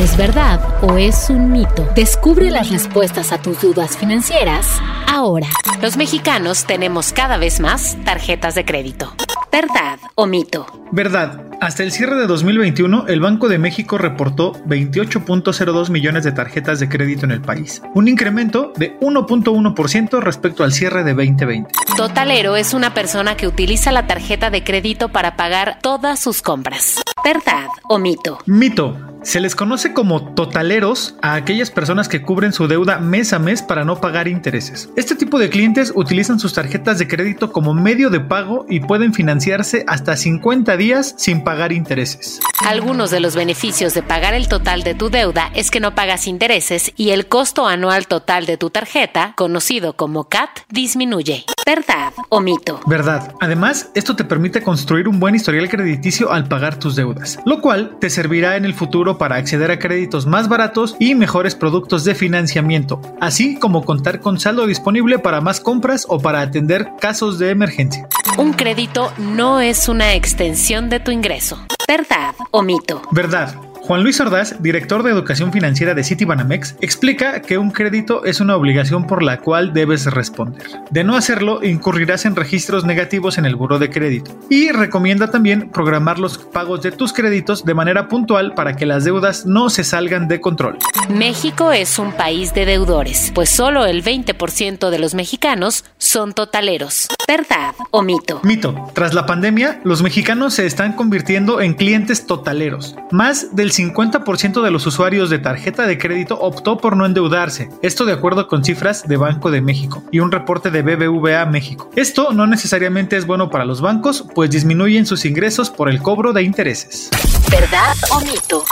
¿Es verdad o es un mito? Descubre las respuestas a tus dudas financieras ahora. Los mexicanos tenemos cada vez más tarjetas de crédito. ¿Verdad o mito? Verdad. Hasta el cierre de 2021, el Banco de México reportó 28.02 millones de tarjetas de crédito en el país, un incremento de 1.1% respecto al cierre de 2020. Totalero es una persona que utiliza la tarjeta de crédito para pagar todas sus compras. ¿Verdad o mito? Mito. Se les conoce como totaleros a aquellas personas que cubren su deuda mes a mes para no pagar intereses. Este tipo de clientes utilizan sus tarjetas de crédito como medio de pago y pueden financiarse hasta 50 días sin pagar intereses. Algunos de los beneficios de pagar el total de tu deuda es que no pagas intereses y el costo anual total de tu tarjeta, conocido como CAT, disminuye. ¿Verdad o mito? Verdad. Además, esto te permite construir un buen historial crediticio al pagar tus deudas, lo cual te servirá en el futuro para acceder a créditos más baratos y mejores productos de financiamiento, así como contar con saldo disponible para más compras o para atender casos de emergencia. Un crédito no es una extensión de tu ingreso. ¿Verdad o mito? Verdad. Juan Luis Ordaz, director de Educación Financiera de Citibanamex, explica que un crédito es una obligación por la cual debes responder. De no hacerlo, incurrirás en registros negativos en el buro de crédito. Y recomienda también programar los pagos de tus créditos de manera puntual para que las deudas no se salgan de control. México es un país de deudores, pues solo el 20% de los mexicanos son totaleros. ¿Verdad o mito? Mito. Tras la pandemia, los mexicanos se están convirtiendo en clientes totaleros. Más del 50% de los usuarios de tarjeta de crédito optó por no endeudarse, esto de acuerdo con cifras de Banco de México y un reporte de BBVA México. Esto no necesariamente es bueno para los bancos, pues disminuyen sus ingresos por el cobro de intereses. ¿Verdad o mito?